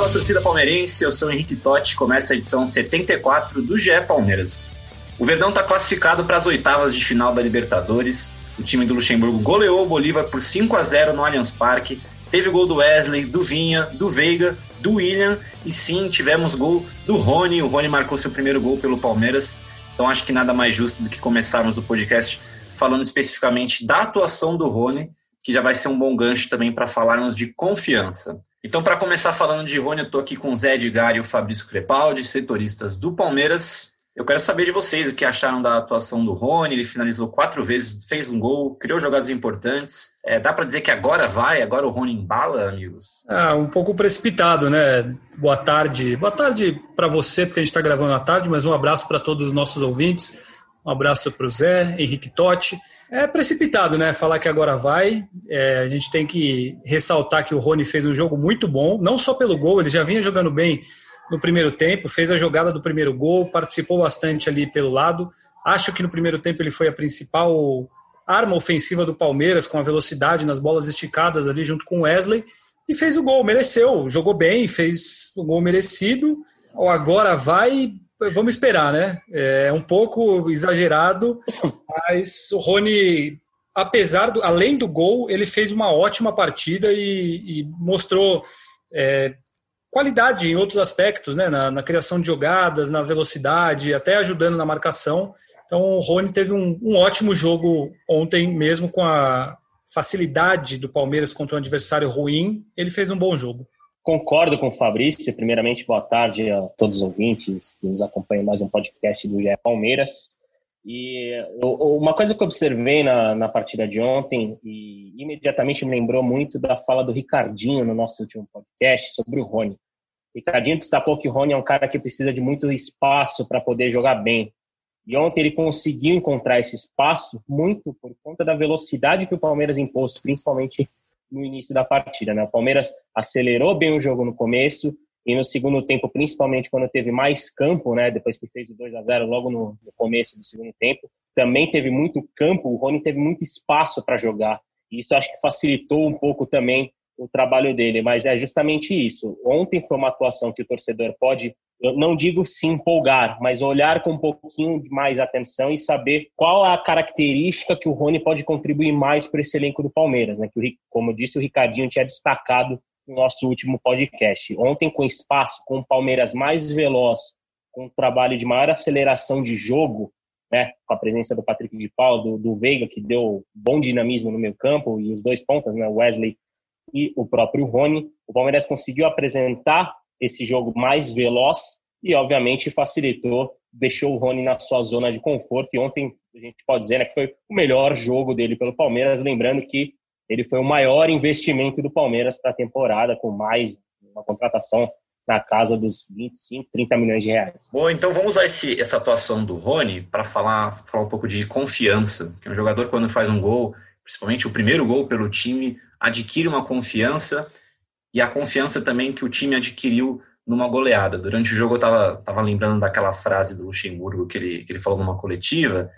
Fala torcida palmeirense, eu sou Henrique Totti, começa a edição 74 do GE Palmeiras. O Verdão está classificado para as oitavas de final da Libertadores. O time do Luxemburgo goleou o Bolívar por 5 a 0 no Allianz Parque. Teve gol do Wesley, do Vinha, do Veiga, do William e sim, tivemos gol do Rony. O Rony marcou seu primeiro gol pelo Palmeiras. Então acho que nada mais justo do que começarmos o podcast falando especificamente da atuação do Rony, que já vai ser um bom gancho também para falarmos de confiança. Então, para começar falando de Rony, eu estou aqui com o Zé Edgar e o Fabrício Crepaldi, setoristas do Palmeiras. Eu quero saber de vocês o que acharam da atuação do Rony. Ele finalizou quatro vezes, fez um gol, criou jogadas importantes. É, dá para dizer que agora vai, agora o Rony embala, amigos? Ah, um pouco precipitado, né? Boa tarde. Boa tarde para você, porque a gente está gravando à tarde, mas um abraço para todos os nossos ouvintes. Um abraço para o Zé, Henrique Totti. É precipitado, né? Falar que agora vai. É, a gente tem que ressaltar que o Rony fez um jogo muito bom, não só pelo gol, ele já vinha jogando bem no primeiro tempo, fez a jogada do primeiro gol, participou bastante ali pelo lado. Acho que no primeiro tempo ele foi a principal arma ofensiva do Palmeiras, com a velocidade nas bolas esticadas ali junto com o Wesley, e fez o gol, mereceu, jogou bem, fez o gol merecido. Agora vai, vamos esperar, né? É um pouco exagerado, mas o Rony, apesar do, além do gol, ele fez uma ótima partida e, e mostrou é, qualidade em outros aspectos, né? Na, na, criação de jogadas, na velocidade, até ajudando na marcação. Então o Rony teve um, um ótimo jogo ontem, mesmo com a facilidade do Palmeiras contra um adversário ruim, ele fez um bom jogo. Concordo com o Fabrício. Primeiramente, boa tarde a todos os ouvintes que nos acompanham mais um podcast do GE Palmeiras. E uma coisa que eu observei na, na partida de ontem e imediatamente me lembrou muito da fala do Ricardinho no nosso último podcast sobre o Rony. Ricardinho destacou que o Rony é um cara que precisa de muito espaço para poder jogar bem. E ontem ele conseguiu encontrar esse espaço muito por conta da velocidade que o Palmeiras impôs, principalmente no início da partida. Né? O Palmeiras acelerou bem o jogo no começo e no segundo tempo, principalmente quando teve mais campo, né? depois que fez o 2 a 0 logo no, no começo do segundo tempo, também teve muito campo, o Rony teve muito espaço para jogar. E isso acho que facilitou um pouco também o trabalho dele, mas é justamente isso. Ontem foi uma atuação que o torcedor pode, não digo se empolgar, mas olhar com um pouquinho mais atenção e saber qual a característica que o Rony pode contribuir mais para esse elenco do Palmeiras, né? Que como eu disse, o Ricardinho tinha destacado no nosso último podcast. Ontem com espaço, com o Palmeiras mais veloz, com um trabalho de maior aceleração de jogo, né, com a presença do Patrick de Paulo, do, do Veiga, que deu bom dinamismo no meio campo, e os dois pontas, né, Wesley e o próprio Rony. O Palmeiras conseguiu apresentar esse jogo mais veloz e, obviamente, facilitou, deixou o Rony na sua zona de conforto. E ontem a gente pode dizer né, que foi o melhor jogo dele pelo Palmeiras, lembrando que ele foi o maior investimento do Palmeiras para a temporada, com mais uma contratação na casa dos 25, 30 milhões de reais. Bom, então vamos usar esse, essa atuação do Rony para falar, falar um pouco de confiança. Que um jogador, quando faz um gol, principalmente o primeiro gol pelo time, adquire uma confiança e a confiança também que o time adquiriu numa goleada. Durante o jogo eu estava tava lembrando daquela frase do Luxemburgo que ele, que ele falou numa coletiva,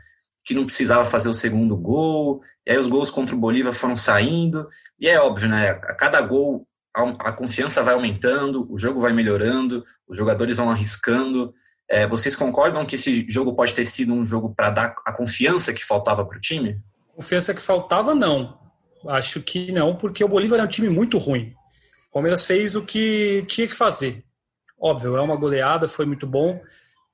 que não precisava fazer o segundo gol, e aí os gols contra o Bolívar foram saindo, e é óbvio, né? A cada gol a, a confiança vai aumentando, o jogo vai melhorando, os jogadores vão arriscando. É, vocês concordam que esse jogo pode ter sido um jogo para dar a confiança que faltava para o time? Confiança que faltava, não. Acho que não, porque o Bolívar é um time muito ruim. O Palmeiras fez o que tinha que fazer. Óbvio, é uma goleada, foi muito bom,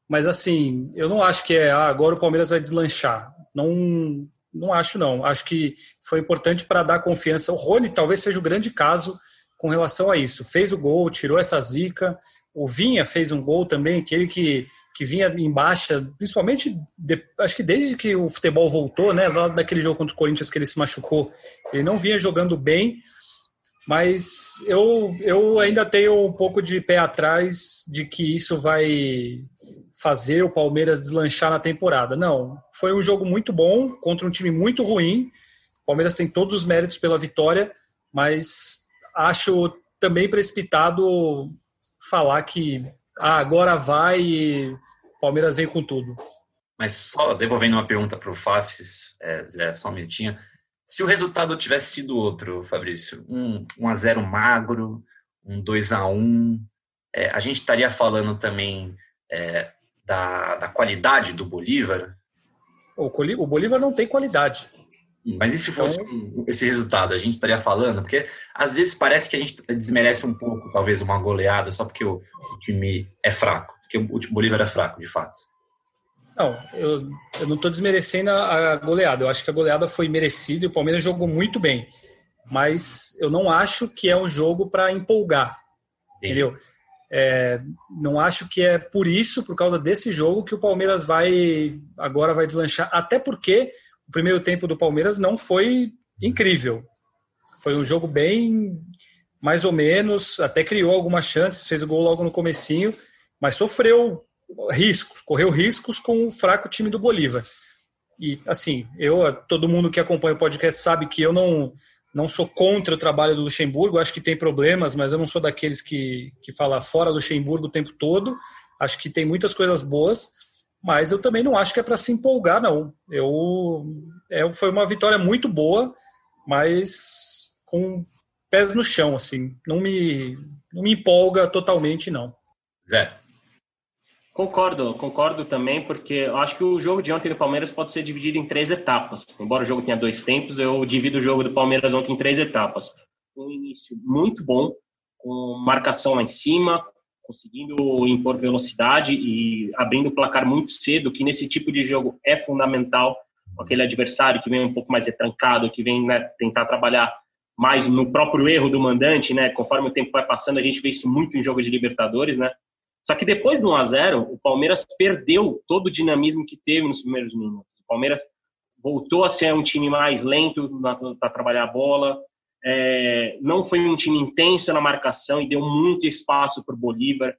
mas assim, eu não acho que é ah, agora o Palmeiras vai deslanchar. Não, não acho não. Acho que foi importante para dar confiança. O Rony talvez seja o grande caso com relação a isso. Fez o gol, tirou essa zica. O Vinha fez um gol também, aquele que que vinha em baixa, principalmente, de, acho que desde que o futebol voltou, né, lá daquele jogo contra o Corinthians que ele se machucou, ele não vinha jogando bem, Mas eu, eu ainda tenho um pouco de pé atrás de que isso vai fazer o Palmeiras deslanchar na temporada. Não, foi um jogo muito bom contra um time muito ruim. O Palmeiras tem todos os méritos pela vitória, mas acho também precipitado falar que ah, agora vai e o Palmeiras vem com tudo. Mas só devolvendo uma pergunta para o Fafs, é, Zé, só um minutinho. Se o resultado tivesse sido outro, Fabrício, um 1 a 0 magro, um 2 a 1 é, a gente estaria falando também é, da, da, qualidade do Bolívar? O, o Bolívar não tem qualidade. Mas e se fosse então... esse resultado? A gente estaria falando? Porque às vezes parece que a gente desmerece um pouco, talvez, uma goleada só porque o, o time é fraco. Porque o Bolívar é fraco, de fato. Não, eu, eu não estou desmerecendo a, a, goleada. Eu acho que a goleada foi merecida e o Palmeiras jogou muito bem. Mas eu não acho que é um jogo para empolgar. Sim. Entendeu? É, não acho que é por isso, por causa desse jogo, que o Palmeiras vai agora vai deslanchar. Até porque o primeiro tempo do Palmeiras não foi incrível. Foi um jogo bem mais ou menos, até criou algumas chances, fez o gol logo no comecinho, mas sofreu riscos, correu riscos com o fraco time do Bolívar. E assim, eu, todo mundo que acompanha o podcast sabe que eu não não sou contra o trabalho do Luxemburgo, acho que tem problemas, mas eu não sou daqueles que, que fala fora Luxemburgo o tempo todo. Acho que tem muitas coisas boas, mas eu também não acho que é para se empolgar, não. Eu, é, foi uma vitória muito boa, mas com pés no chão, assim. Não me, não me empolga totalmente, não. Zé. Concordo, concordo também, porque eu acho que o jogo de ontem do Palmeiras pode ser dividido em três etapas. Embora o jogo tenha dois tempos, eu divido o jogo do Palmeiras ontem em três etapas. Um início muito bom, com marcação lá em cima, conseguindo impor velocidade e abrindo o placar muito cedo, que nesse tipo de jogo é fundamental. Aquele adversário que vem um pouco mais retrancado, que vem né, tentar trabalhar mais no próprio erro do mandante, né? Conforme o tempo vai passando, a gente vê isso muito em jogo de Libertadores, né? Só que depois do 1 a 0 o Palmeiras perdeu todo o dinamismo que teve nos primeiros minutos. O Palmeiras voltou a ser um time mais lento para trabalhar a bola, é, não foi um time intenso na marcação e deu muito espaço para o Bolívar.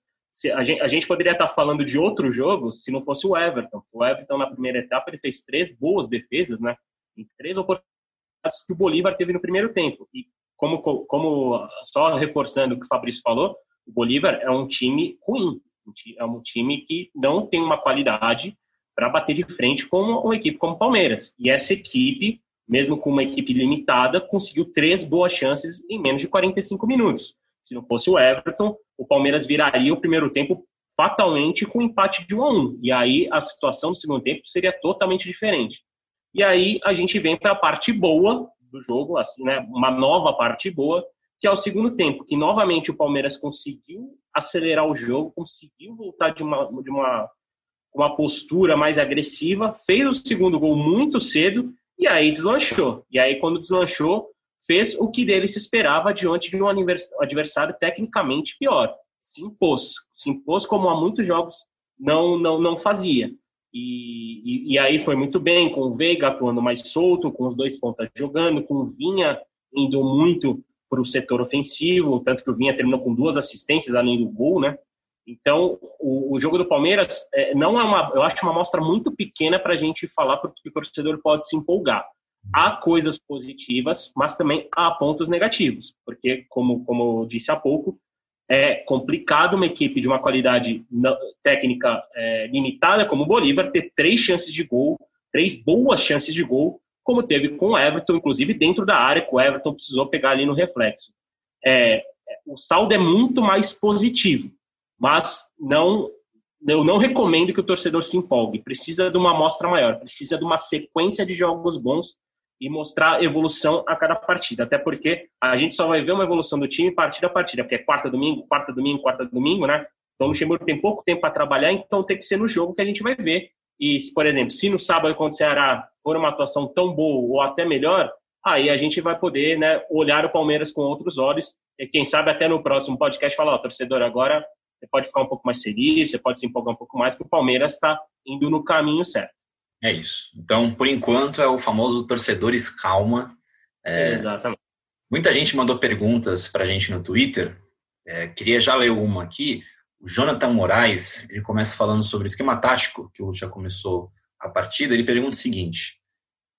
A gente, a gente, poderia estar falando de outro jogo se não fosse o Everton. O Everton, na primeira etapa, ele fez três boas defesas, né? Em três oportunidades que o Bolívar teve no primeiro tempo. E como, como só reforçando o que o Fabrício falou, o Bolívar é um time ruim, é um time que não tem uma qualidade para bater de frente com uma equipe como o Palmeiras. E essa equipe, mesmo com uma equipe limitada, conseguiu três boas chances em menos de 45 minutos. Se não fosse o Everton, o Palmeiras viraria o primeiro tempo fatalmente com um empate de 1 a 1. E aí a situação do segundo tempo seria totalmente diferente. E aí a gente vem para a parte boa do jogo, assim, né, uma nova parte boa, que é o segundo tempo, que novamente o Palmeiras conseguiu acelerar o jogo, conseguiu voltar de uma, de uma, uma postura mais agressiva, fez o segundo gol muito cedo e aí deslanchou. E aí, quando deslanchou, fez o que dele se esperava diante de um adversário tecnicamente pior. Se impôs. Se impôs como há muitos jogos não, não, não fazia. E, e, e, aí foi muito bem, com o Veiga atuando mais solto, com os dois pontas jogando, com o Vinha indo muito para o setor ofensivo, tanto que o Vinha terminou com duas assistências além do gol, né? Então, o, o jogo do Palmeiras é, não é uma, eu acho uma amostra muito pequena para a gente falar porque o torcedor pode se empolgar. Há coisas positivas, mas também há pontos negativos, porque, como, como eu disse há pouco, é complicado uma equipe de uma qualidade técnica é, limitada como o Bolívar ter três chances de gol, três boas chances de gol como teve com o Everton, inclusive dentro da área, que o Everton precisou pegar ali no reflexo. É, o saldo é muito mais positivo, mas não eu não recomendo que o torcedor se empolgue. Precisa de uma amostra maior, precisa de uma sequência de jogos bons e mostrar evolução a cada partida. Até porque a gente só vai ver uma evolução do time partida a partida, porque é quarta domingo, quarta domingo, quarta domingo, né? Então o Luxemburgo tem pouco tempo para trabalhar, então tem que ser no jogo que a gente vai ver e, por exemplo, se no sábado contra o Ceará for uma atuação tão boa ou até melhor, aí a gente vai poder né, olhar o Palmeiras com outros olhos. E quem sabe até no próximo podcast falar, ó, torcedor, agora você pode ficar um pouco mais feliz, você pode se empolgar um pouco mais, porque o Palmeiras está indo no caminho certo. É isso. Então, por enquanto, é o famoso torcedores calma. É, Exatamente. Muita gente mandou perguntas para a gente no Twitter. É, queria já ler uma aqui. O Jonathan Moraes, ele começa falando sobre o esquema tático, que o Lucha começou a partida. Ele pergunta o seguinte: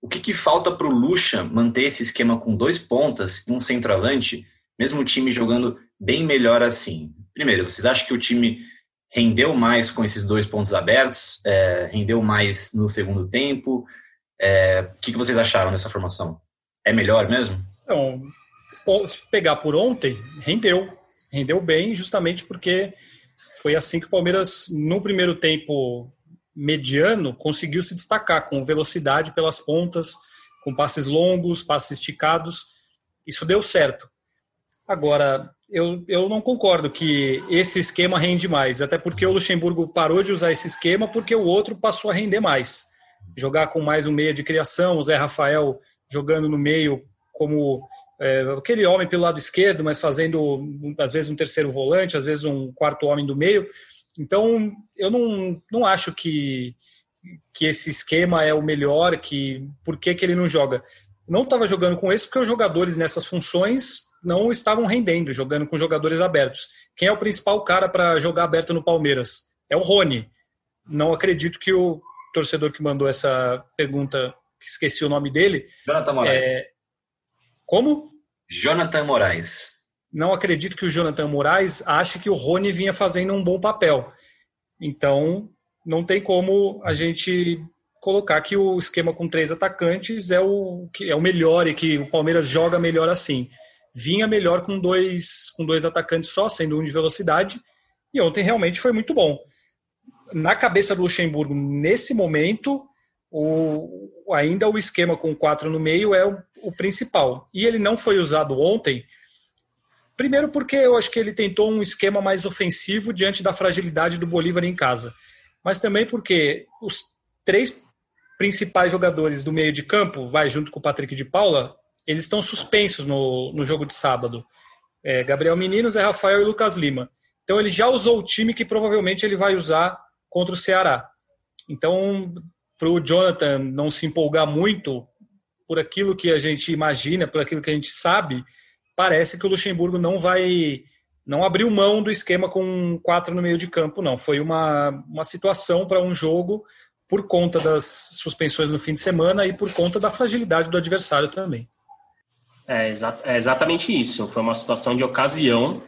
o que, que falta para o Lucha manter esse esquema com dois pontas e um centroavante, mesmo o time jogando bem melhor assim? Primeiro, vocês acham que o time rendeu mais com esses dois pontos abertos? É, rendeu mais no segundo tempo? É, o que, que vocês acharam dessa formação? É melhor mesmo? Se pegar por ontem, rendeu. Rendeu bem, justamente porque foi assim que o Palmeiras, no primeiro tempo mediano, conseguiu se destacar com velocidade pelas pontas, com passes longos, passes esticados. Isso deu certo. Agora, eu, eu não concordo que esse esquema rende mais, até porque o Luxemburgo parou de usar esse esquema porque o outro passou a render mais. Jogar com mais um meia de criação, o Zé Rafael jogando no meio como é, aquele homem pelo lado esquerdo, mas fazendo às vezes um terceiro volante, às vezes um quarto homem do meio. Então, eu não, não acho que, que esse esquema é o melhor, que por que, que ele não joga. Não estava jogando com esse porque os jogadores nessas funções não estavam rendendo, jogando com jogadores abertos. Quem é o principal cara para jogar aberto no Palmeiras? É o Rony. Não acredito que o torcedor que mandou essa pergunta, que esqueci o nome dele. Jonathan Moraes. É... Como? Jonathan Moraes. Não acredito que o Jonathan Moraes ache que o Rony vinha fazendo um bom papel. Então, não tem como a gente colocar que o esquema com três atacantes é o que é o melhor e que o Palmeiras joga melhor assim. Vinha melhor com dois com dois atacantes só, sendo um de velocidade, e ontem realmente foi muito bom. Na cabeça do Luxemburgo, nesse momento, o, ainda o esquema com quatro no meio é o, o principal. E ele não foi usado ontem Primeiro, porque eu acho que ele tentou um esquema mais ofensivo diante da fragilidade do Bolívar em casa. Mas também porque os três principais jogadores do meio de campo, vai junto com o Patrick de Paula, eles estão suspensos no, no jogo de sábado. É, Gabriel Menino, Zé Rafael e Lucas Lima. Então ele já usou o time que provavelmente ele vai usar contra o Ceará. Então, para o Jonathan não se empolgar muito por aquilo que a gente imagina, por aquilo que a gente sabe, parece que o Luxemburgo não vai não abriu mão do esquema com quatro no meio de campo, não. Foi uma, uma situação para um jogo por conta das suspensões no fim de semana e por conta da fragilidade do adversário também. É, exa é exatamente isso. Foi uma situação de ocasião,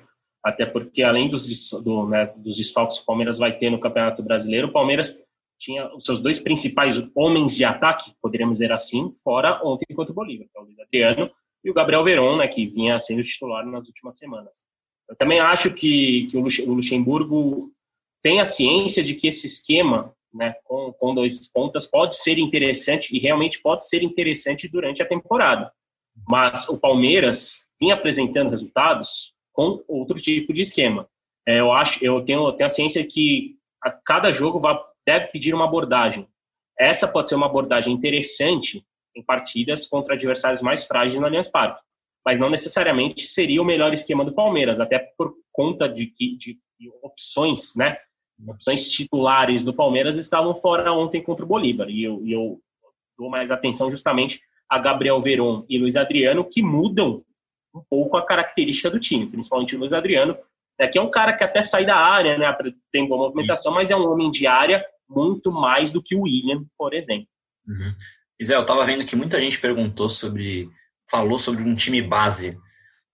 até porque além dos, do, né, dos desfalques que o Palmeiras vai ter no Campeonato Brasileiro, o Palmeiras tinha os seus dois principais homens de ataque, poderíamos dizer assim, fora ontem contra o Bolívar, que é o Luiz Adriano e o Gabriel Veron, né, que vinha sendo titular nas últimas semanas. Eu também acho que, que o Luxemburgo tem a ciência de que esse esquema né, com, com dois pontas pode ser interessante e realmente pode ser interessante durante a temporada. Mas o Palmeiras vinha apresentando resultados com outro tipo de esquema. É, eu acho, eu tenho, tenho a ciência que a cada jogo vai, deve pedir uma abordagem. Essa pode ser uma abordagem interessante em partidas contra adversários mais frágeis no Allianz Parque. Mas não necessariamente seria o melhor esquema do Palmeiras, até por conta de que de, de opções, né? Opções titulares do Palmeiras estavam fora ontem contra o Bolívar. E eu, eu dou mais atenção justamente a Gabriel Veron e Luiz Adriano, que mudam um pouco a característica do time, principalmente o Luiz Adriano, né, que é um cara que até sai da área, né, tem boa movimentação, mas é um homem de área muito mais do que o William, por exemplo. Uhum. Zé, eu estava vendo que muita gente perguntou sobre, falou sobre um time base,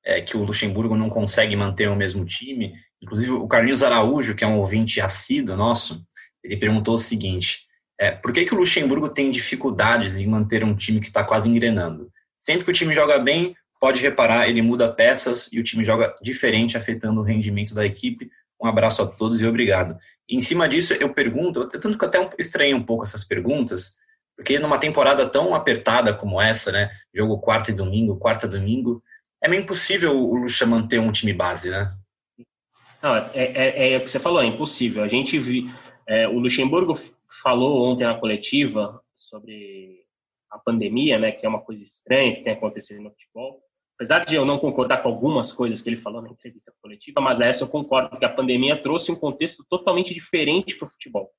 é, que o Luxemburgo não consegue manter o mesmo time. Inclusive, o Carlinhos Araújo, que é um ouvinte assíduo nosso, ele perguntou o seguinte: é, por que, que o Luxemburgo tem dificuldades em manter um time que está quase engrenando? Sempre que o time joga bem, pode reparar, ele muda peças e o time joga diferente, afetando o rendimento da equipe. Um abraço a todos e obrigado. E em cima disso, eu pergunto, tanto que até estranho um pouco essas perguntas, porque numa temporada tão apertada como essa, né? Jogo quarta e domingo, quarta e domingo, é meio impossível o Lucha manter um time base, né? Não, é, é, é o que você falou, é impossível. A gente vi, é, o Luxemburgo falou ontem na coletiva sobre a pandemia, né? Que é uma coisa estranha que tem acontecido no futebol. Apesar de eu não concordar com algumas coisas que ele falou na entrevista coletiva, mas essa eu concordo que a pandemia trouxe um contexto totalmente diferente para o futebol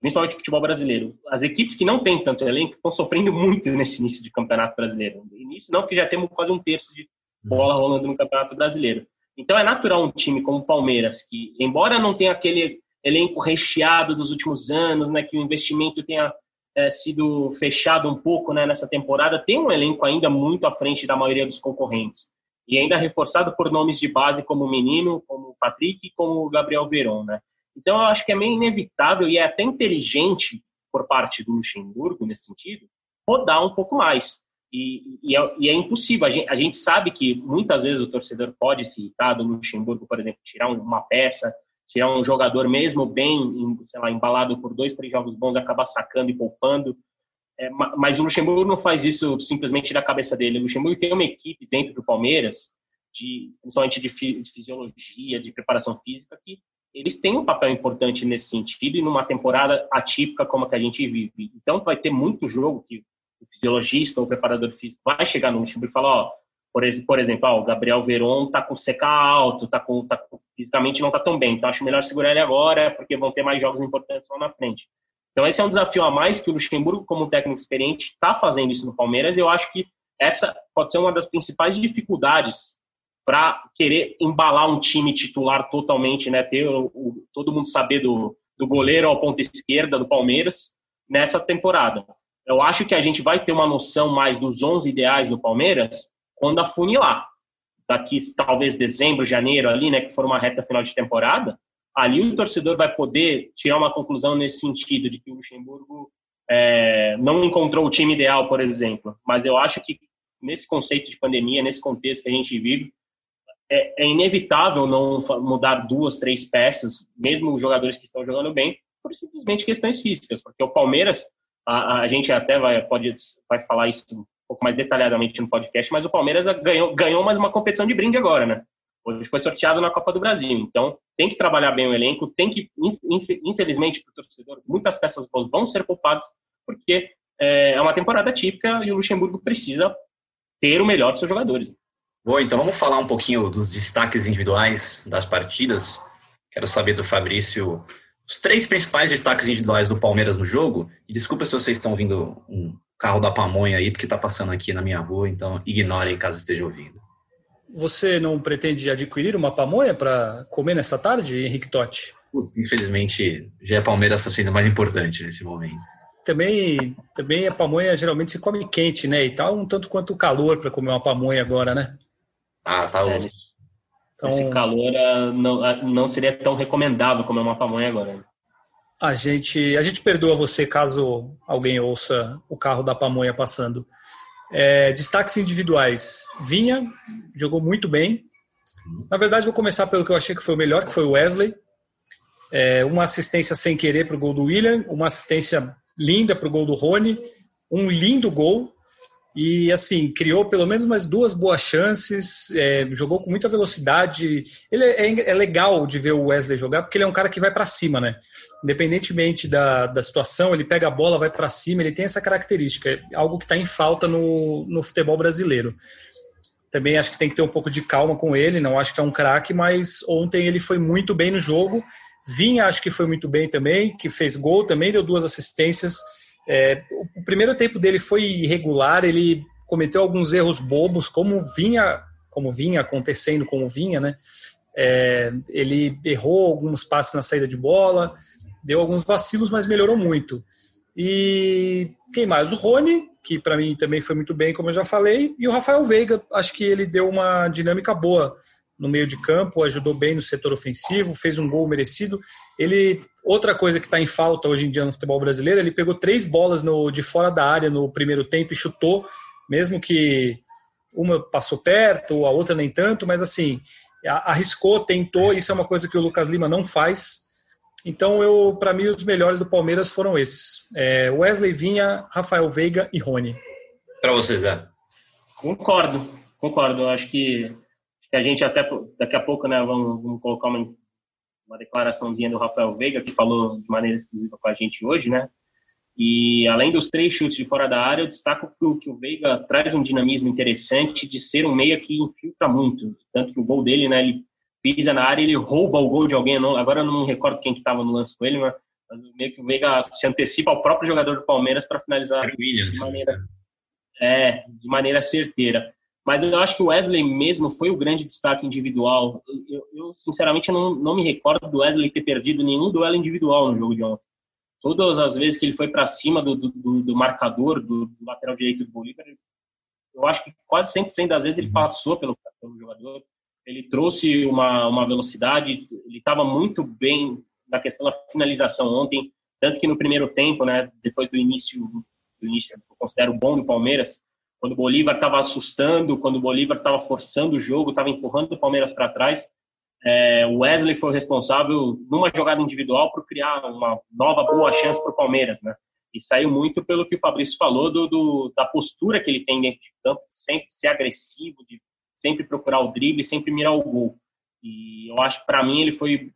principalmente futebol brasileiro. As equipes que não têm tanto elenco estão sofrendo muito nesse início de campeonato brasileiro. Início não, porque já temos quase um terço de, bola rolando no Campeonato Brasileiro. Então é natural um time como o Palmeiras, que embora não tenha aquele elenco recheado dos últimos anos, né, que o investimento tenha é, sido fechado um pouco né, nessa temporada, tem um elenco ainda muito à frente da maioria dos concorrentes. E ainda reforçado por nomes de base como o Menino, como o Patrick e como o Gabriel Veron. Né? Então eu acho que é meio inevitável e é até inteligente por parte do Luxemburgo, nesse sentido, rodar um pouco mais. E, e, é, e é, impossível. A gente, a gente, sabe que muitas vezes o torcedor pode se irritar do Luxemburgo, por exemplo, tirar uma peça, tirar um jogador mesmo bem, sei lá, embalado por dois, três jogos bons, acabar sacando e poupando. É, mas o Luxemburgo não faz isso simplesmente da cabeça dele. O Luxemburgo tem uma equipe dentro do Palmeiras, de, principalmente de, fi, de fisiologia, de preparação física, que eles têm um papel importante nesse sentido e numa temporada atípica como a que a gente vive. Então vai ter muito jogo que o fisiologista ou o preparador físico vai chegar no Luxemburgo e falar, ó, por, por exemplo, ó, o Gabriel Veron tá com CK alto, tá com, tá, fisicamente não tá tão bem, então acho melhor segurar ele agora, porque vão ter mais jogos importantes lá na frente. Então esse é um desafio a mais que o Luxemburgo, como técnico experiente, está fazendo isso no Palmeiras, e eu acho que essa pode ser uma das principais dificuldades para querer embalar um time titular totalmente, né, ter o, o, todo mundo saber do, do goleiro ao ponta esquerda do Palmeiras nessa temporada. Eu acho que a gente vai ter uma noção mais dos 11 ideais do Palmeiras quando afunilar. Daqui, talvez, dezembro, janeiro, ali, né, que for uma reta final de temporada, ali o torcedor vai poder tirar uma conclusão nesse sentido, de que o Luxemburgo é, não encontrou o time ideal, por exemplo. Mas eu acho que nesse conceito de pandemia, nesse contexto que a gente vive, é, é inevitável não mudar duas, três peças, mesmo os jogadores que estão jogando bem, por simplesmente questões físicas, porque o Palmeiras a, a gente até vai, pode, vai falar isso pouco mais detalhadamente no podcast, mas o Palmeiras ganhou, ganhou mais uma competição de brinde agora, né? Hoje foi sorteado na Copa do Brasil. Então, tem que trabalhar bem o elenco, tem que, infelizmente, para o torcedor, muitas peças vão ser poupadas, porque é, é uma temporada típica e o Luxemburgo precisa ter o melhor dos seus jogadores. Bom, então vamos falar um pouquinho dos destaques individuais das partidas. Quero saber do Fabrício os três principais destaques individuais do Palmeiras no jogo. E desculpa se vocês estão ouvindo um carro da pamonha aí, porque está passando aqui na minha rua, então ignorem caso esteja ouvindo. Você não pretende adquirir uma pamonha para comer nessa tarde, Henrique Totti? Infelizmente, já é Palmeiras está sendo mais importante nesse momento. Também, também a pamonha geralmente se come quente, né? E tá um tanto quanto calor para comer uma pamonha agora, né? Ah, tá é, então, Esse calor ah, não, ah, não seria tão recomendável comer uma pamonha agora. A gente, a gente perdoa você caso alguém ouça o carro da pamonha passando. É, destaques individuais. Vinha, jogou muito bem. Na verdade, vou começar pelo que eu achei que foi o melhor, que foi o Wesley. É, uma assistência sem querer para o gol do William, uma assistência linda para o gol do Rony, um lindo gol e assim criou pelo menos mais duas boas chances, é, jogou com muita velocidade. Ele é, é, legal de ver o Wesley jogar porque ele é um cara que vai para cima, né? Independentemente da, da situação, ele pega a bola, vai para cima. Ele tem essa característica, algo que está em falta no, no futebol brasileiro. Também acho que tem que ter um pouco de calma com ele. Não acho que é um craque, mas ontem ele foi muito bem no jogo. Vinha, acho que foi muito bem também, que fez gol também, deu duas assistências é, o primeiro tempo dele foi irregular, ele cometeu alguns erros bobos, como vinha, como vinha acontecendo, como vinha, né? É, ele errou alguns passes na saída de bola, deu alguns vacilos, mas melhorou muito. E quem mais? O Rony, que para mim também foi muito bem, como eu já falei, e o Rafael Veiga, acho que ele deu uma dinâmica boa no meio de campo, ajudou bem no setor ofensivo, fez um gol merecido. Ele outra coisa que está em falta hoje em dia no futebol brasileiro, ele pegou três bolas no, de fora da área no primeiro tempo e chutou, mesmo que uma passou perto, a outra nem tanto, mas assim arriscou, tentou. Isso é uma coisa que o Lucas Lima não faz. Então, eu, para mim, os melhores do Palmeiras foram esses: é Wesley Vinha, Rafael Veiga e Rony. Para você, Zé. Concordo, concordo. Acho que que a gente até daqui a pouco, né, vamos, vamos colocar uma, uma declaraçãozinha do Rafael Veiga, que falou de maneira exclusiva com a gente hoje, né? E além dos três chutes de fora da área, eu destaco que o, que o Veiga traz um dinamismo interessante de ser um meia que infiltra muito. Tanto que o gol dele, né, ele pisa na área, ele rouba o gol de alguém. Não, agora eu não me recordo quem que estava no lance com ele, mas, mas meio que o Veiga se antecipa ao próprio jogador do Palmeiras para finalizar de maneira, é, de maneira certeira. mas eu acho que o Wesley mesmo foi o grande destaque individual. Eu, eu sinceramente, não, não me recordo do Wesley ter perdido nenhum duelo individual no jogo de ontem. Todas as vezes que ele foi para cima do, do, do, marcador, do, do, lateral direito do Bolívar, eu acho que quase 100% das vezes ele uhum. passou pelo, pelo jogador. Ele trouxe uma, uma velocidade, ele estava muito bem na questão da finalização ontem, tanto que no primeiro tempo, né, depois do início, do início eu considero bom do Palmeiras, quando o Bolívar estava assustando, quando o Bolívar estava forçando o jogo, estava empurrando o Palmeiras para trás, é, o Wesley foi responsável, numa jogada individual, por criar uma nova boa chance para o Palmeiras, né? E saiu muito pelo que o Fabrício falou do, do, da postura que ele tem dentro de campo, sempre ser agressivo, de sempre procurar o drible, sempre mirar o gol. E eu acho que para mim ele foi,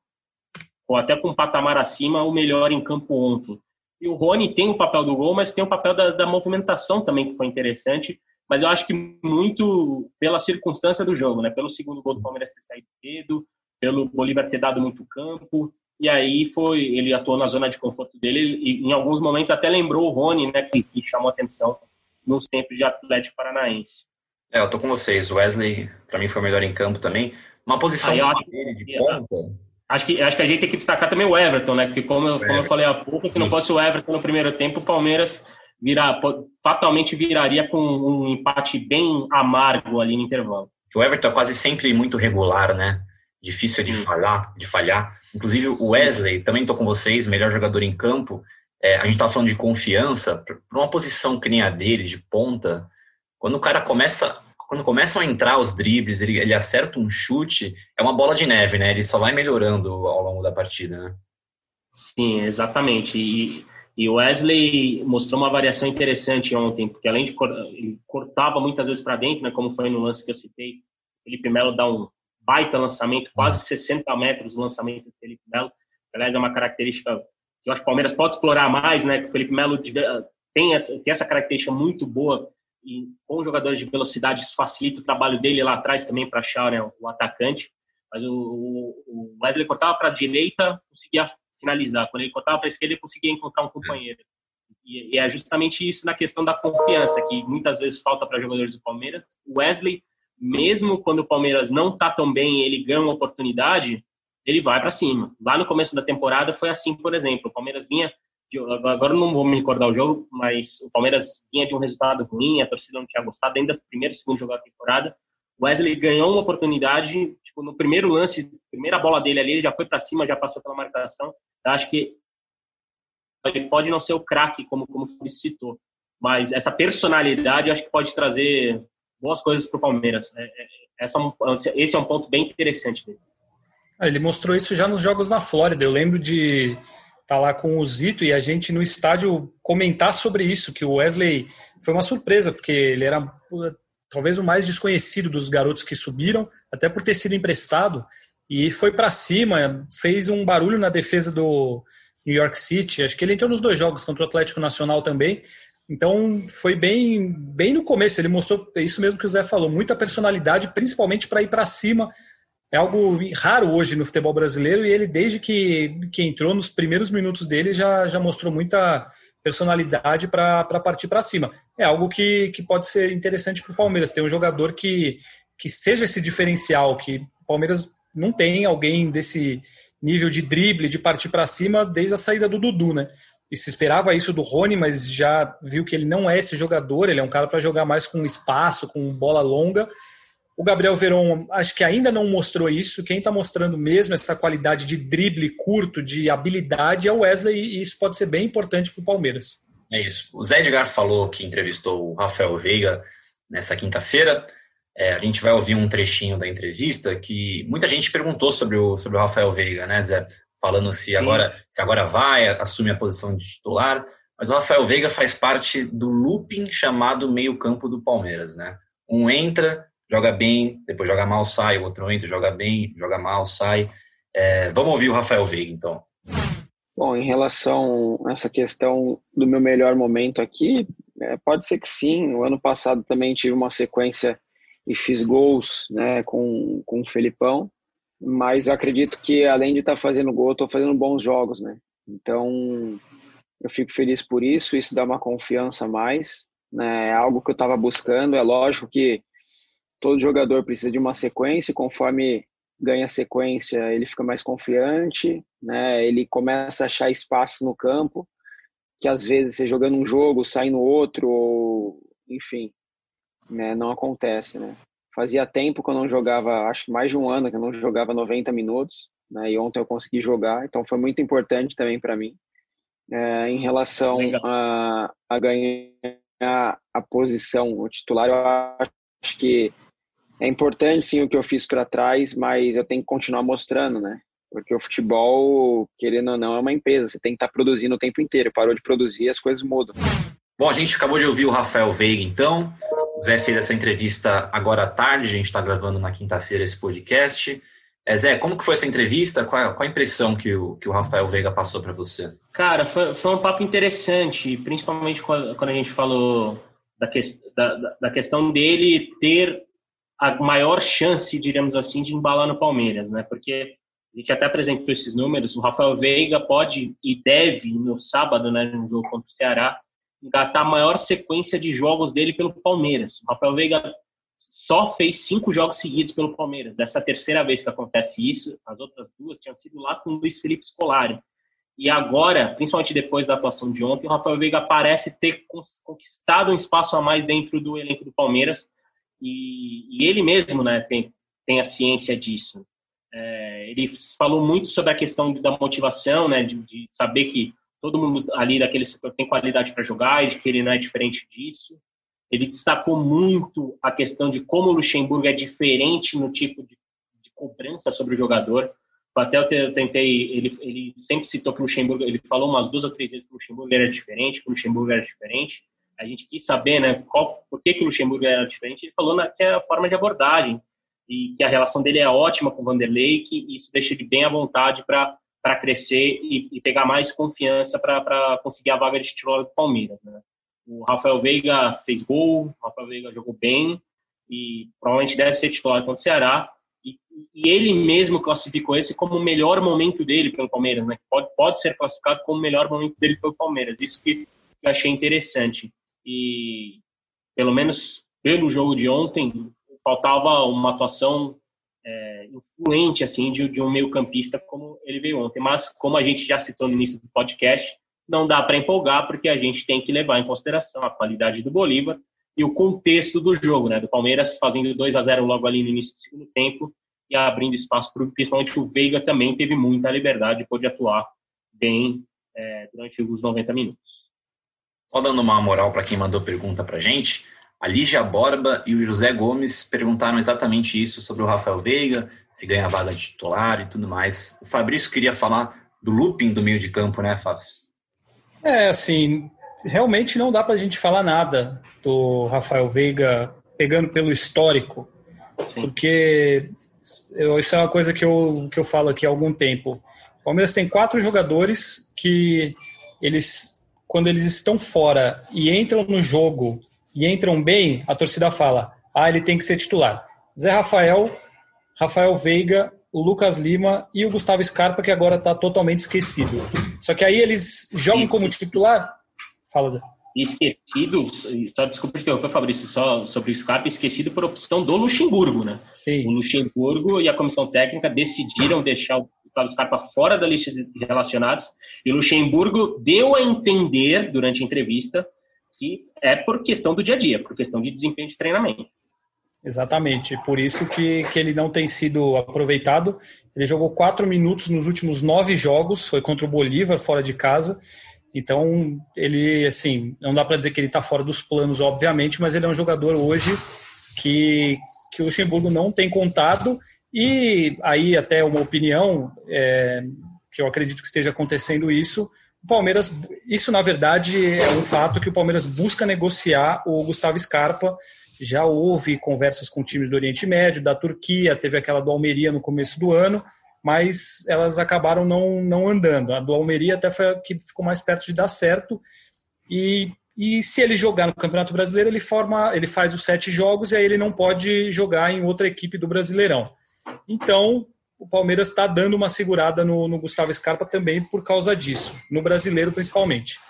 até com um patamar acima, o melhor em campo ontem. E o Rony tem o papel do gol, mas tem o papel da, da movimentação também, que foi interessante. Mas eu acho que muito pela circunstância do jogo, né? Pelo segundo gol do Palmeiras ter saído cedo, pelo Bolívar ter dado muito campo. E aí foi, ele atuou na zona de conforto dele e em alguns momentos até lembrou o Rony, né? Que, que chamou atenção nos tempos de Atlético Paranaense. É, eu tô com vocês. O Wesley, para mim, foi o melhor em campo também. Uma posição dele de ponta Acho que, acho que a gente tem que destacar também o Everton, né? Porque, como eu, como eu falei há pouco, se não fosse o Everton no primeiro tempo, o Palmeiras virar, fatalmente viraria com um empate bem amargo ali no intervalo. O Everton é quase sempre muito regular, né? Difícil Sim. de falhar, de falhar. Inclusive o Wesley, Sim. também estou com vocês, melhor jogador em campo. É, a gente estava falando de confiança, para uma posição que nem a dele, de ponta, quando o cara começa quando começam a entrar os dribles, ele, ele acerta um chute, é uma bola de neve, né? Ele só vai melhorando ao longo da partida, né? Sim, exatamente. E, e o Wesley mostrou uma variação interessante ontem, porque além de ele cortava muitas vezes para dentro, né, como foi no lance que eu citei, Felipe Melo dá um baita lançamento, quase 60 metros o lançamento do Felipe Melo. Aliás, é uma característica que eu acho que o Palmeiras pode explorar mais, né? Que o Felipe Melo tem essa, tem essa característica muito boa e com jogadores de velocidade isso facilita o trabalho dele lá atrás também para achar né, o atacante. Mas o, o Wesley cortava para a direita, conseguia finalizar. Quando ele cortava para a esquerda, ele conseguia encontrar um companheiro. E, e, é justamente isso na questão da confiança, que muitas vezes falta para jogadores do Palmeiras. O Wesley, mesmo quando o Palmeiras não está tão bem ele ganha uma oportunidade, ele vai para cima. Lá no começo da temporada foi assim, por exemplo. O Palmeiras vinha agora não vou me recordar o jogo, mas o Palmeiras vinha de um resultado ruim, a torcida não tinha gostado, ainda primeiro, segundo jogo da temporada. O Wesley ganhou uma oportunidade, tipo, no primeiro lance, primeira bola dele ali, ele já foi para cima, já passou pela marcação. Eu acho que ele pode não ser o craque, como, como o citou, mas essa personalidade eu acho que pode trazer boas coisas para o Palmeiras. É, é, essa, é esse é um ponto bem interessante dele. Ah, ele mostrou isso já nos jogos na Flórida. Eu lembro de tá lá com o Zito e a gente no estádio comentar sobre isso, que o Wesley foi uma surpresa, porque ele era talvez o mais desconhecido dos garotos que subiram, até por ter sido emprestado, e foi para cima, fez um barulho na defesa do New York City, acho que ele entrou nos dois jogos contra o Atlético Nacional também, então foi bem, bem no começo, ele mostrou isso mesmo que o Zé falou, muita personalidade, principalmente para ir para cima, é algo raro hoje no futebol brasileiro e ele, desde que, que entrou, nos primeiros minutos dele, já, já mostrou muita personalidade para partir para cima. É algo que, que pode ser interessante para o Palmeiras, ter um jogador que, que seja esse diferencial, que o Palmeiras não tem alguém desse nível de drible, de partir para cima, desde a saída do Dudu, né? E se esperava isso do Rony, mas já viu que ele não é esse jogador, ele é um cara para jogar mais com espaço, com bola longa, o Gabriel Veron acho que ainda não mostrou isso. Quem está mostrando mesmo essa qualidade de drible curto, de habilidade, é o Wesley, e isso pode ser bem importante para o Palmeiras. É isso. O Zé Edgar falou que entrevistou o Rafael Veiga nessa quinta-feira. É, a gente vai ouvir um trechinho da entrevista que muita gente perguntou sobre o, sobre o Rafael Veiga, né, Zé? Falando se agora, se agora vai, assume a posição de titular. Mas o Rafael Veiga faz parte do looping chamado meio-campo do Palmeiras, né? Um entra, joga bem, depois joga mal, sai, o outro entra, joga bem, joga mal, sai. É, vamos ouvir o Rafael Veiga, então. Bom, em relação a essa questão do meu melhor momento aqui, é, pode ser que sim. No ano passado também tive uma sequência e fiz gols né, com, com o Felipão, mas eu acredito que além de estar tá fazendo gol, estou fazendo bons jogos, né? Então, eu fico feliz por isso, isso dá uma confiança a mais, né? É algo que eu estava buscando. É lógico que todo jogador precisa de uma sequência, conforme ganha sequência, ele fica mais confiante, né? Ele começa a achar espaços no campo, que às vezes você jogando um jogo, sai no outro, ou enfim, né? Não acontece, né? Fazia tempo que eu não jogava, acho que mais de um ano que eu não jogava 90 minutos, né? E ontem eu consegui jogar, então foi muito importante também para mim. É, em relação a, a ganhar a posição, o titular, eu acho que é importante sim o que eu fiz para trás, mas eu tenho que continuar mostrando, né? Porque o futebol, querendo ou não, é uma empresa. Você tem que estar tá produzindo o tempo inteiro. Parou de produzir, as coisas mudam. Bom, a gente acabou de ouvir o Rafael Veiga, então. O Zé fez essa entrevista agora à tarde. A gente está gravando na quinta-feira esse podcast. É, Zé, como que foi essa entrevista? Qual, qual a impressão que o, que o Rafael Veiga passou para você? Cara, foi, foi um papo interessante, principalmente quando, quando a gente falou da, que, da, da questão dele ter a maior chance, diríamos assim, de embalar no Palmeiras, né? Porque a gente até apresentou esses números, o Rafael Veiga pode e deve, no sábado, né, no jogo contra o Ceará, engatar a maior sequência de jogos dele pelo Palmeiras. O Rafael Veiga só fez cinco jogos seguidos pelo Palmeiras. Dessa terceira vez que acontece isso, as outras duas tinham sido lá com o Luiz Felipe Scolari. E agora, principalmente depois da atuação de ontem, o Rafael Veiga parece ter conquistado um espaço a mais dentro do elenco do Palmeiras e, e ele mesmo né, tem, tem a ciência disso. É, ele falou muito sobre a questão da motivação, né, de, de, saber que todo mundo ali daquele setor tem qualidade para jogar e de que ele não é diferente disso. Ele destacou muito a questão de como o Luxemburgo é diferente no tipo de, de cobrança sobre o jogador. Até eu tentei, ele, ele sempre citou que o Luxemburgo, ele falou umas duas ou três vezes que o Luxemburgo era diferente, que o Luxemburgo era diferente a gente quis saber, né, qual, por que, que o Luxemburgo era diferente. Ele falou na, que é a forma de abordagem e que a relação dele é ótima com o Vanderlei, que isso deixa ele bem à vontade para crescer e, e, pegar mais confiança para conseguir a vaga de titular do Palmeiras. Né? O Rafael Veiga fez gol, o Rafael Veiga jogou bem e provavelmente deve ser titular contra o Ceará. E, e ele mesmo classificou esse como o melhor momento dele pelo Palmeiras, né? Pode, pode ser classificado como o melhor momento dele pelo Palmeiras. Isso que eu achei interessante e pelo menos pelo jogo de ontem faltava uma atuação é, influente assim de, de um meio campista como ele veio ontem mas como a gente já citou no início do podcast não dá para empolgar porque a gente tem que levar em consideração a qualidade do Bolívar e o contexto do jogo, né? Do Palmeiras fazendo 2 a 0 logo ali no início do segundo tempo e abrindo espaço para principalmente o Veiga também teve muita liberdade, pôde atuar bem é, durante os 90 minutos. Só dando uma moral para quem mandou pergunta para gente, a Lígia Borba e o José Gomes perguntaram exatamente isso sobre o Rafael Veiga, se ganha a vaga de titular e tudo mais. O Fabrício queria falar do looping do meio de campo, né, Fábio? É, assim, realmente não dá para a gente falar nada do Rafael Veiga pegando pelo histórico, Sim. porque eu, isso é uma coisa que eu, que eu falo aqui há algum tempo. O Palmeiras tem quatro jogadores que eles quando eles estão fora e entram no jogo e entram bem, a torcida fala: ah, ele tem que ser titular. Zé Rafael, Rafael Veiga, o Lucas Lima e o Gustavo Scarpa, que agora está totalmente esquecido. Só que aí eles jogam como titular. Fala, Zé. Esquecido, só desculpa interromper, Fabrício, só sobre o Scarpa, esquecido por opção do Luxemburgo, né? Sim. O Luxemburgo e a comissão técnica decidiram deixar o Gustavo Scarpa fora da lista de relacionados. E o Luxemburgo deu a entender durante a entrevista que é por questão do dia a dia, por questão de desempenho de treinamento. Exatamente, por isso que, que ele não tem sido aproveitado. Ele jogou quatro minutos nos últimos nove jogos, foi contra o Bolívar, fora de casa. Então, ele, assim, não dá para dizer que ele está fora dos planos, obviamente, mas ele é um jogador hoje que, que o Luxemburgo não tem contado e aí, até uma opinião, é, que eu acredito que esteja acontecendo isso, o Palmeiras, isso na verdade é um fato que o Palmeiras busca negociar o Gustavo Scarpa. Já houve conversas com times do Oriente Médio, da Turquia, teve aquela do Almeria no começo do ano, mas elas acabaram não, não andando. A do Almeria até foi a que ficou mais perto de dar certo. E, e se ele jogar no Campeonato Brasileiro, ele forma, ele faz os sete jogos e aí ele não pode jogar em outra equipe do Brasileirão. Então, o Palmeiras está dando uma segurada no, no, Gustavo Scarpa também por causa disso, no brasileiro principalmente.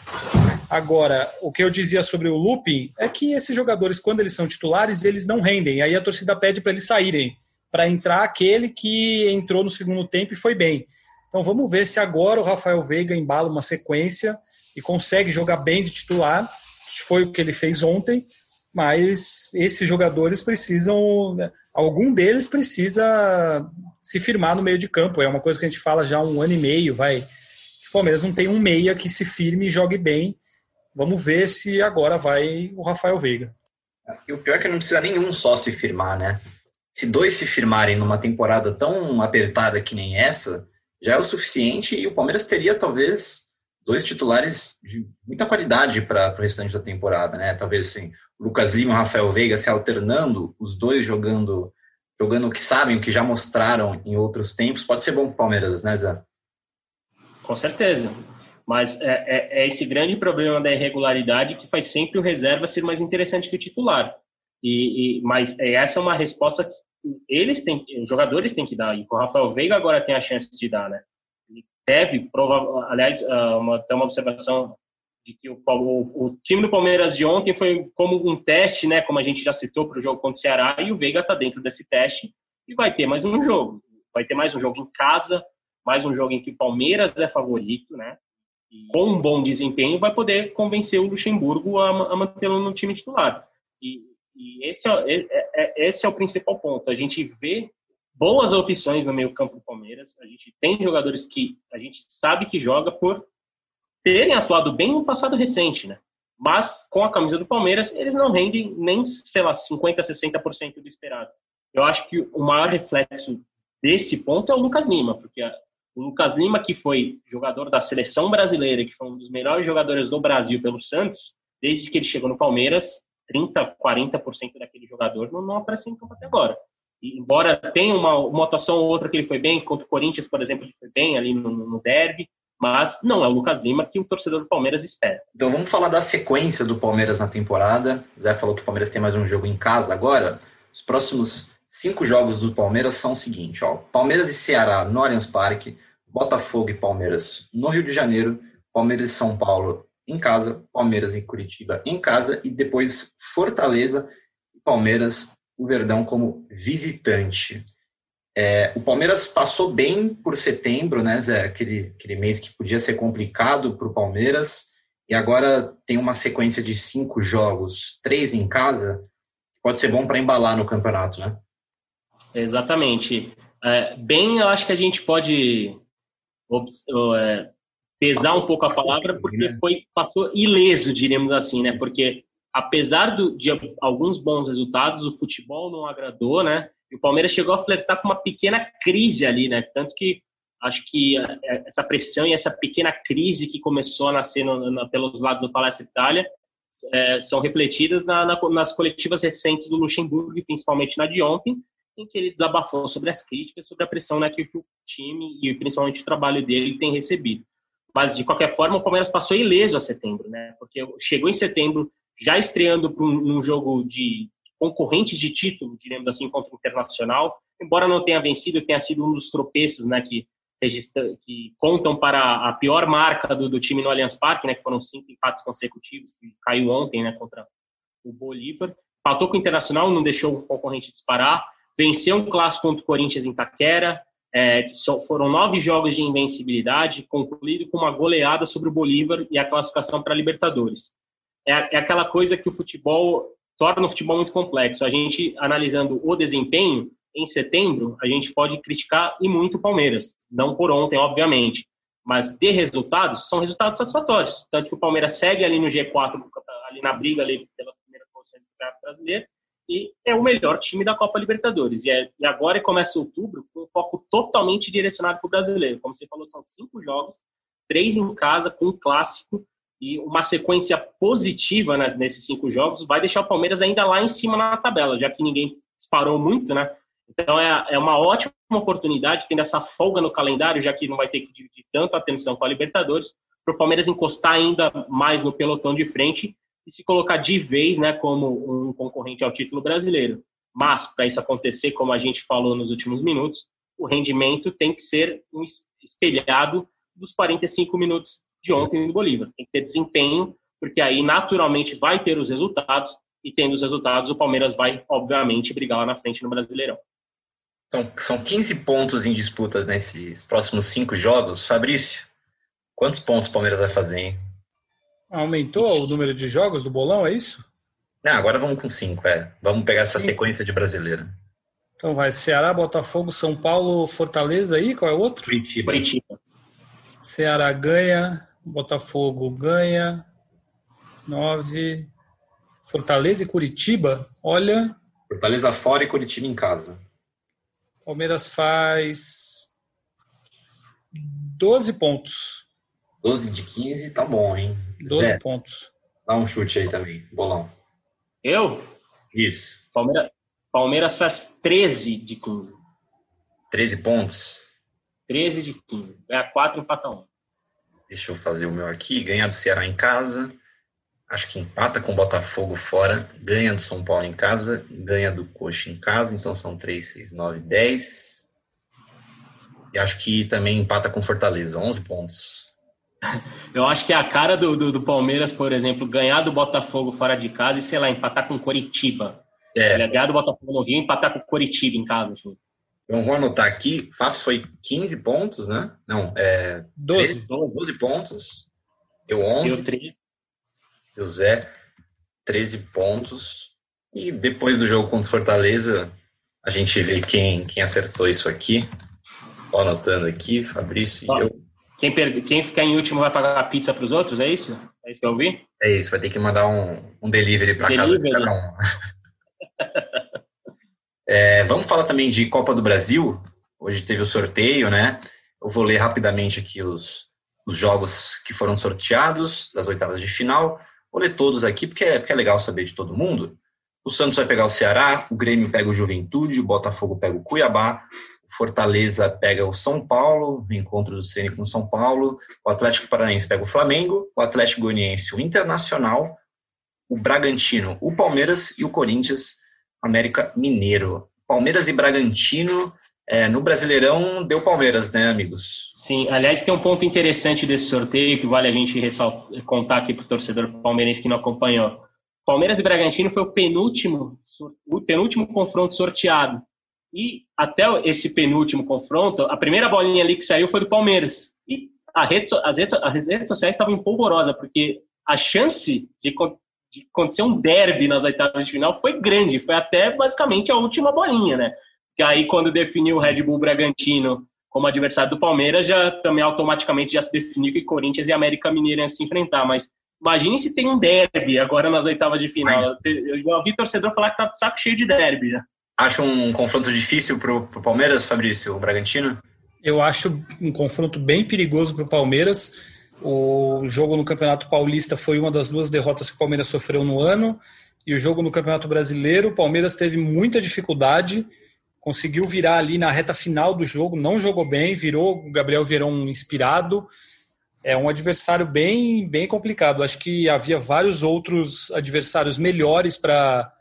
Agora, o que eu dizia sobre o looping é que esses jogadores, quando eles são titulares, eles não rendem. Aí a torcida pede para eles saírem, para entrar aquele que entrou no segundo tempo e foi bem. Então vamos ver se agora o Rafael Veiga embala uma sequência e consegue jogar bem de titular, que foi o que ele fez ontem. Mas esses jogadores precisam, né, algum deles precisa se firmar no meio de campo. É uma coisa que a gente fala já há um ano e meio, vai. O Palmeiras não tem um meia que se firme e jogue bem. Vamos ver se agora vai o Rafael Veiga. E o pior é que não precisa nenhum só se firmar, né? Se dois se firmarem numa temporada tão apertada que nem essa, já é o suficiente e o Palmeiras teria talvez dois titulares de muita qualidade para o restante da temporada, né? Talvez assim, Lucas Lima e Rafael Veiga se alternando, os dois jogando jogando o que sabem, o que já mostraram em outros tempos, pode ser bom para o Palmeiras, né, Zé? Com certeza. Mas é, é, é, esse grande problema da irregularidade que faz sempre o reserva ser mais interessante que o titular. E, e mas é, essa é uma resposta que eles têm, os jogadores têm que dar. E o Rafael Veiga agora tem a chance de dar, né? Ele deve, prova, aliás, ah, uma, uma observação de que o, o, o, time do Palmeiras de ontem foi como um teste, né? Como a gente já citou para o jogo contra o Ceará, e o Veiga está dentro desse teste e vai ter mais um jogo. Vai ter mais um jogo em casa, mais um jogo em que o Palmeiras é favorito, né? E com um bom desempenho vai poder convencer o Luxemburgo a, a mantê-lo no time titular. E, e esse, é, é, é, esse é o principal ponto. A gente vê boas opções no meio campo do Palmeiras. A gente tem jogadores que a gente sabe que joga por terem atuado bem no passado recente, né? Mas com a camisa do Palmeiras, eles não rendem nem, sei lá, 50%, 60% do esperado. Eu acho que o maior reflexo desse ponto é o Lucas Lima, porque o Lucas Lima, que foi jogador da seleção brasileira, que foi um dos melhores jogadores do Brasil pelo Santos, desde que ele chegou no Palmeiras, 30%, 40% daquele jogador não, não apareceu em campo até agora. E, embora tenha uma, uma atuação ou outra que ele foi bem, contra o Corinthians, por exemplo, ele foi bem ali no, no derby, mas não é o Lucas Lima que o torcedor do Palmeiras espera. Então vamos falar da sequência do Palmeiras na temporada. O Zé falou que o Palmeiras tem mais um jogo em casa agora. Os próximos cinco jogos do Palmeiras são o seguinte: ó, Palmeiras e Ceará no Allianz Parque, Botafogo e Palmeiras no Rio de Janeiro, Palmeiras e São Paulo em casa, Palmeiras e Curitiba em casa e depois Fortaleza e Palmeiras, o Verdão como visitante. É, o Palmeiras passou bem por setembro, né, Zé? Aquele, aquele mês que podia ser complicado para o Palmeiras. E agora tem uma sequência de cinco jogos, três em casa, pode ser bom para embalar no campeonato, né? Exatamente. É, bem, eu acho que a gente pode é, pesar um pouco a palavra, porque né? foi, passou ileso, diríamos assim, né? Porque apesar do, de alguns bons resultados, o futebol não agradou, né? E o Palmeiras chegou a flertar com uma pequena crise ali, né? Tanto que acho que é, é, essa pressão e essa pequena crise que começou a nascer no, no, pelos lados do Palácio Itália é, são refletidas na, na, nas coletivas recentes do Luxemburgo, principalmente na de ontem, em que ele desabafou sobre as críticas, sobre a pressão né, que o time e principalmente o trabalho dele tem recebido. Mas, de qualquer forma, o Palmeiras passou ileso a setembro, né? Porque chegou em setembro já estreando para um, um jogo de concorrentes de título, diremos assim, contra o Internacional, embora não tenha vencido, tenha sido um dos tropeços, né, que, que contam para a pior marca do, do, time no Allianz Parque, né, que foram cinco empates consecutivos, que caiu ontem, né, contra o Bolívar. Faltou com o Internacional, não deixou o concorrente disparar, venceu um clássico contra o Corinthians em Taquera, é, foram nove jogos de invencibilidade, concluído com uma goleada sobre o Bolívar e a classificação para a Libertadores. É, é aquela coisa que o futebol torna o futebol muito complexo. A gente, analisando o desempenho, em setembro, a gente pode criticar e muito o Palmeiras. Não por ontem, obviamente. Mas de resultados, são resultados satisfatórios. Tanto que o Palmeiras segue ali no G4, ali na briga ali pelas primeiras posições do Campeonato Brasileiro, e é o melhor time da Copa Libertadores. E, é, e agora começa outubro com um foco totalmente direcionado para o brasileiro. Como você falou, são cinco jogos, três em casa, com um clássico, e uma sequência positiva nesses cinco jogos vai deixar o Palmeiras ainda lá em cima na tabela, já que ninguém disparou muito, né? Então é, é uma ótima oportunidade, tendo essa folga no calendário, já que não vai ter que dividir tanto a atenção com a Libertadores, para o Palmeiras encostar ainda mais no pelotão de frente e se colocar de vez né, como um concorrente ao título brasileiro. Mas, para isso acontecer, como a gente falou nos últimos minutos, o rendimento tem que ser espelhado dos 45 minutos de ontem no Bolívar. Tem que ter desempenho porque aí naturalmente vai ter os resultados, e tendo os resultados, o Palmeiras vai, obviamente, brigar lá na frente no Brasileirão. São, são 15 pontos em disputas nesses próximos cinco jogos. Fabrício, quantos pontos o Palmeiras vai fazer, hein? Aumentou o número de jogos do bolão, é isso? Não, agora vamos com cinco, é. Vamos pegar essa cinco. sequência de brasileira. Então vai Ceará, Botafogo, São Paulo, Fortaleza aí, qual é o outro? Curitiba. Curitiba. Ceará ganha, Botafogo ganha, nove. Fortaleza e Curitiba, olha. Fortaleza fora e Curitiba em casa. Palmeiras faz 12 pontos. 12 de 15, tá bom, hein? 12 Zé, pontos. Dá um chute aí também, bolão. Eu? Isso. Palmeiras, Palmeiras faz 13 de 15. 13 pontos? 13 de 15. É a 4 empata 1. Deixa eu fazer o meu aqui. Ganhar do Ceará em casa. Acho que empata com o Botafogo fora. Ganha do São Paulo em casa. Ganha do Coxa em casa. Então são 3, 6, 9, 10. E acho que também empata com Fortaleza. 11 pontos. Eu acho que é a cara do, do, do, Palmeiras, por exemplo, ganhar do Botafogo fora de casa e, sei lá, empatar com Coritiba. É. Ganhar do Botafogo no Rio e empatar com Coritiba em casa, assim. Então, vou anotar aqui, Fafs foi 15 pontos, né? Não, é... 12. 12, 12 pontos. Eu 11. Eu 13. Eu Zé, 13 pontos. E depois do jogo contra o Fortaleza, a gente vê quem, quem acertou isso aqui. Estou anotando aqui, Fabrício e eu. Quem, per... quem ficar em último vai pagar a pizza para os outros, é isso? É isso que eu ouvi? É isso, vai ter que mandar um, um delivery para casa de cada um. É, vamos falar também de Copa do Brasil. Hoje teve o sorteio, né? Eu vou ler rapidamente aqui os, os jogos que foram sorteados das oitavas de final. Vou ler todos aqui porque é, porque é legal saber de todo mundo. O Santos vai pegar o Ceará, o Grêmio pega o Juventude, o Botafogo pega o Cuiabá, Fortaleza pega o São Paulo, o encontro do Ceni com o São Paulo, o Atlético Paranaense pega o Flamengo, o Atlético Goianiense o Internacional, o Bragantino o Palmeiras e o Corinthians América Mineiro. Palmeiras e Bragantino é, no Brasileirão deu Palmeiras, né, amigos? Sim, aliás, tem um ponto interessante desse sorteio que vale a gente contar aqui para o torcedor palmeirense que não acompanhou. Palmeiras e Bragantino foi o penúltimo, o penúltimo confronto sorteado. E até esse penúltimo confronto, a primeira bolinha ali que saiu foi do Palmeiras. E rede, as, redes, as redes sociais estavam empolvorosas, porque a chance de, de acontecer um derby nas oitavas de final foi grande. Foi até basicamente a última bolinha, né? Que aí, quando definiu o Red Bull Bragantino como adversário do Palmeiras, já também automaticamente já se definiu que Corinthians e América Mineira iam se enfrentar. Mas imagine se tem um derby agora nas oitavas de final. Eu já ouvi torcedor falar que tá de saco cheio de derby já. Acha um confronto difícil para o Palmeiras, Fabrício, o Bragantino? Eu acho um confronto bem perigoso para o Palmeiras. O jogo no Campeonato Paulista foi uma das duas derrotas que o Palmeiras sofreu no ano. E o jogo no Campeonato Brasileiro, o Palmeiras teve muita dificuldade, conseguiu virar ali na reta final do jogo, não jogou bem, virou o Gabriel Verão inspirado. É um adversário bem, bem complicado. Acho que havia vários outros adversários melhores para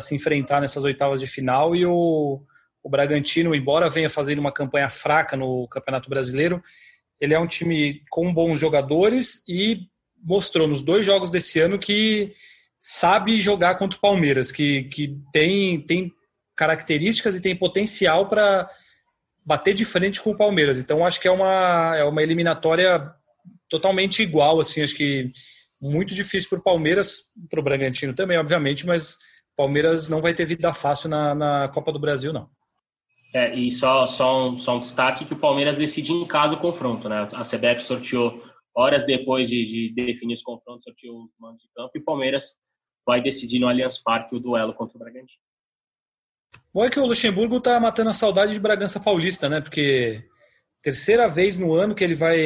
se enfrentar nessas oitavas de final e o, o Bragantino, embora venha fazendo uma campanha fraca no Campeonato Brasileiro, ele é um time com bons jogadores e mostrou nos dois jogos desse ano que sabe jogar contra o Palmeiras, que, que tem, tem características e tem potencial para bater de frente com o Palmeiras. Então acho que é uma, é uma eliminatória totalmente igual, assim, acho que muito difícil para o Palmeiras, para o Bragantino também, obviamente, mas Palmeiras não vai ter vida fácil na, na Copa do Brasil, não. É, e só, só, um, só um destaque que o Palmeiras decide em casa o confronto, né? A CBF sorteou horas depois de, de definir os confrontos, sorteou os mandos de campo e o Palmeiras vai decidir no Allianz Parque o duelo contra o Bragantino. Bom é que o Luxemburgo tá matando a saudade de Bragança Paulista, né? Porque terceira vez no ano que ele vai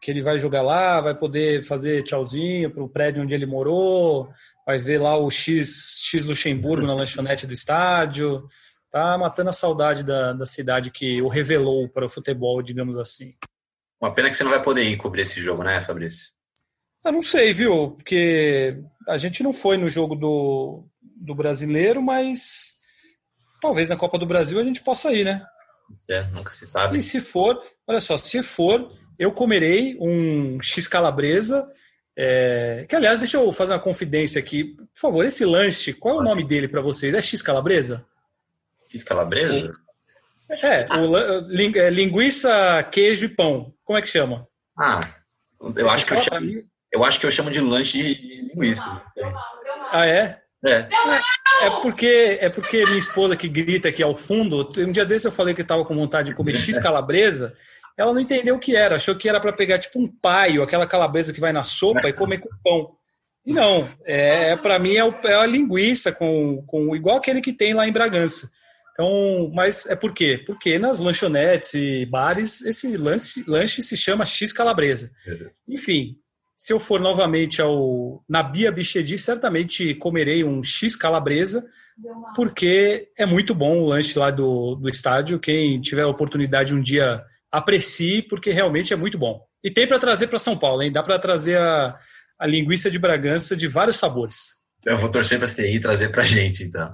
que ele vai jogar lá, vai poder fazer tchauzinho para o prédio onde ele morou, vai ver lá o X, X Luxemburgo na lanchonete do estádio. Tá matando a saudade da, da cidade que o revelou para o futebol, digamos assim. Uma pena que você não vai poder ir cobrir esse jogo, né, Fabrício? Eu não sei, viu? Porque a gente não foi no jogo do, do brasileiro, mas talvez na Copa do Brasil a gente possa ir, né? É, nunca se sabe. E se for, olha só, se for, eu comerei um X calabresa É, que, aliás, deixa eu fazer uma confidência aqui. Por favor, esse lanche, qual é o nome dele para vocês? É X Calabresa? X Calabresa? É, o, é, linguiça, queijo e pão. Como é que chama? Ah, eu acho que eu, chamo, eu acho que eu chamo de lanche de linguiça. Ah, é? É. É porque, é porque minha esposa que grita aqui ao fundo, um dia desse eu falei que estava com vontade de comer X calabresa, ela não entendeu o que era, achou que era para pegar tipo um paio, aquela calabresa que vai na sopa e comer com pão. E não, é, é para mim é, o, é a linguiça com, com igual aquele que tem lá em Bragança. Então, mas é por quê? Porque nas lanchonetes e bares esse lanche, lanche se chama X calabresa. Enfim, se eu for novamente ao na Bia Bichedi, certamente comerei um X calabresa, porque é muito bom o lanche lá do, do estádio. Quem tiver a oportunidade um dia aprecie, porque realmente é muito bom. E tem para trazer para São Paulo, hein? Dá para trazer a, a linguiça de Bragança de vários sabores. Eu vou torcer para você ir trazer para gente, então.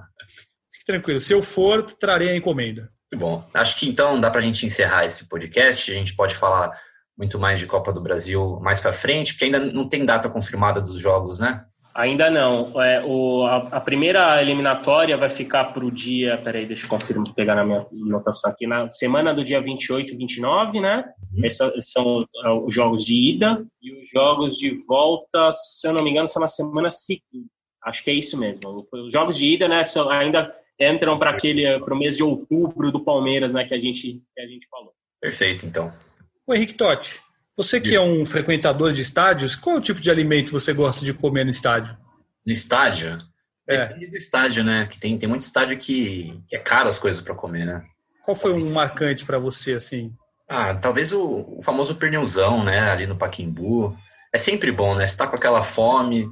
Tranquilo. Se eu for, trarei a encomenda. Bom. Acho que então dá para a gente encerrar esse podcast. A gente pode falar muito mais de Copa do Brasil mais para frente, porque ainda não tem data confirmada dos jogos, né? Ainda não. É, o, a, a, primeira eliminatória vai ficar para o dia. Peraí, deixa eu confirmar, pegar na minha anotação aqui. Na semana do dia 28 e 29, né? Uhum. Esses são é, os jogos de ida. E os jogos de volta, se eu não me engano, são na semana seguinte. Acho que é isso mesmo. Os jogos de ida, né? São, ainda entram para aquele para o mês de outubro do Palmeiras, né? Que a gente, que a gente falou. Perfeito, então. O Henrique Totti, você que é um frequentador de estádios, qual é o tipo de alimento você gosta de comer no estádio? No estádio? É. Depende do estádio, né? Que tem, tem muito estádio que, que é caro as coisas para comer, né? Qual foi um marcante para você, assim? Ah, talvez o, o, famoso pernilzão, né? Ali no Paquimbu. É sempre bom, né? Você tá com aquela fome.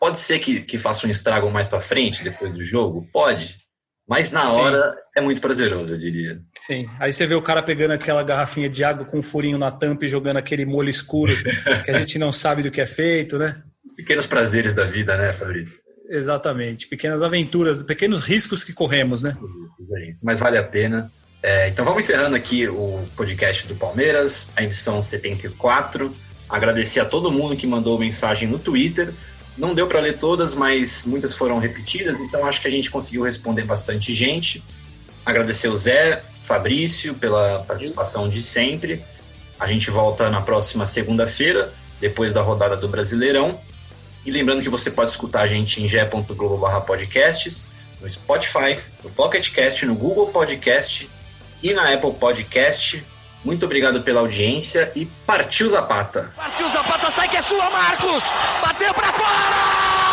Pode ser que, que faça um estrago mais para frente, depois do jogo? Pode. Mas na hora Sim. é muito prazeroso, eu diria. Sim. Aí você vê o cara pegando aquela garrafinha de água com um furinho na tampa e jogando aquele molho escuro que a gente não sabe do que é feito, né? Pequenos prazeres da vida, né, Fabrício? Exatamente. Pequenas aventuras, pequenos riscos que corremos, né? Mas vale a pena. É, então vamos encerrando aqui o podcast do Palmeiras, a edição 74. Agradecer a todo mundo que mandou mensagem no Twitter. Não deu para ler todas, mas muitas foram repetidas, então acho que a gente conseguiu responder bastante gente. Agradecer o Zé, Fabrício pela participação de sempre. A gente volta na próxima segunda-feira, depois da rodada do Brasileirão. E lembrando que você pode escutar a gente em ge.globo podcasts, no Spotify, no Pocket Cast, no Google Podcast e na Apple Podcast. Muito obrigado pela audiência e partiu Zapata. Partiu Zapata, sai que é sua, Marcos! Bateu para fora!